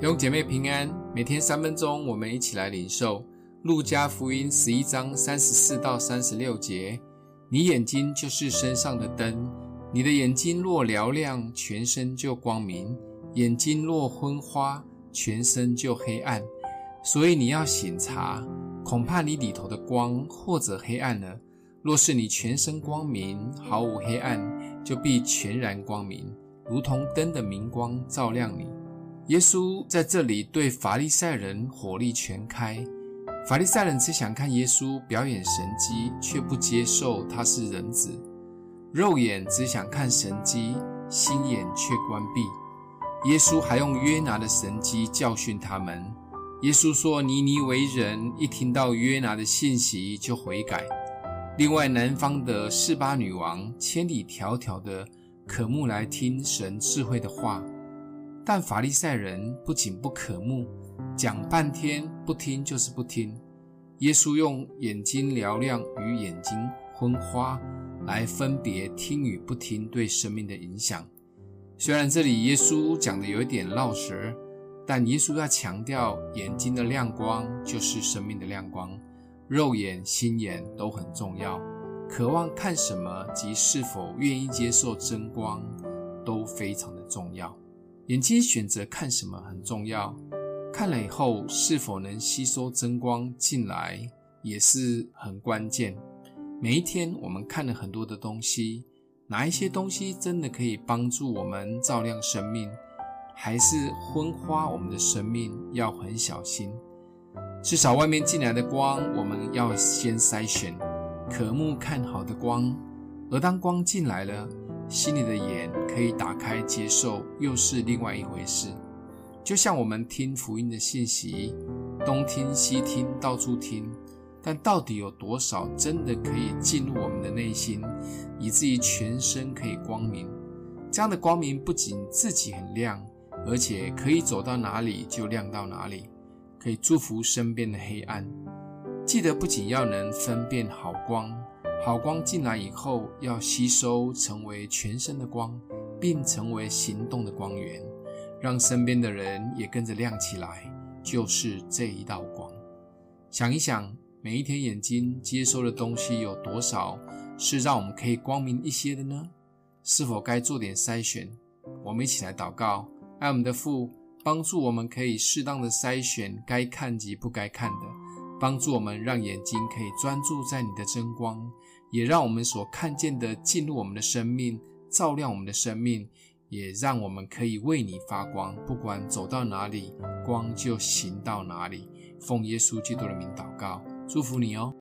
弟兄姐妹平安，每天三分钟，我们一起来领受路加福音十一章三十四到三十六节。你眼睛就是身上的灯，你的眼睛若嘹亮，全身就光明；眼睛若昏花，全身就黑暗。所以你要省察，恐怕你里头的光或者黑暗了。若是你全身光明，毫无黑暗，就必全然光明，如同灯的明光照亮你。耶稣在这里对法利赛人火力全开。法利赛人只想看耶稣表演神迹，却不接受他是人子；肉眼只想看神迹，心眼却关闭。耶稣还用约拿的神迹教训他们。耶稣说：“尼尼为人一听到约拿的信息就悔改。”另外，南方的示巴女王千里迢迢的渴慕来听神智慧的话。但法利赛人不仅不渴慕，讲半天不听就是不听。耶稣用眼睛嘹亮与眼睛昏花来分别听与不听对生命的影响。虽然这里耶稣讲的有一点绕舌，但耶稣要强调眼睛的亮光就是生命的亮光，肉眼、心眼都很重要。渴望看什么及是否愿意接受真光都非常的重要。眼睛选择看什么很重要，看了以后是否能吸收真光进来也是很关键。每一天我们看了很多的东西，哪一些东西真的可以帮助我们照亮生命，还是昏花我们的生命？要很小心。至少外面进来的光，我们要先筛选，渴慕看好的光，而当光进来了。心里的眼可以打开接受，又是另外一回事。就像我们听福音的信息，东听西听，到处听，但到底有多少真的可以进入我们的内心，以至于全身可以光明？这样的光明不仅自己很亮，而且可以走到哪里就亮到哪里，可以祝福身边的黑暗。记得不仅要能分辨好光。好光进来以后，要吸收成为全身的光，并成为行动的光源，让身边的人也跟着亮起来，就是这一道光。想一想，每一天眼睛接收的东西有多少是让我们可以光明一些的呢？是否该做点筛选？我们一起来祷告，爱我们的父，帮助我们可以适当的筛选该看及不该看的。帮助我们，让眼睛可以专注在你的真光，也让我们所看见的进入我们的生命，照亮我们的生命，也让我们可以为你发光。不管走到哪里，光就行到哪里。奉耶稣基督的名祷告，祝福你哦。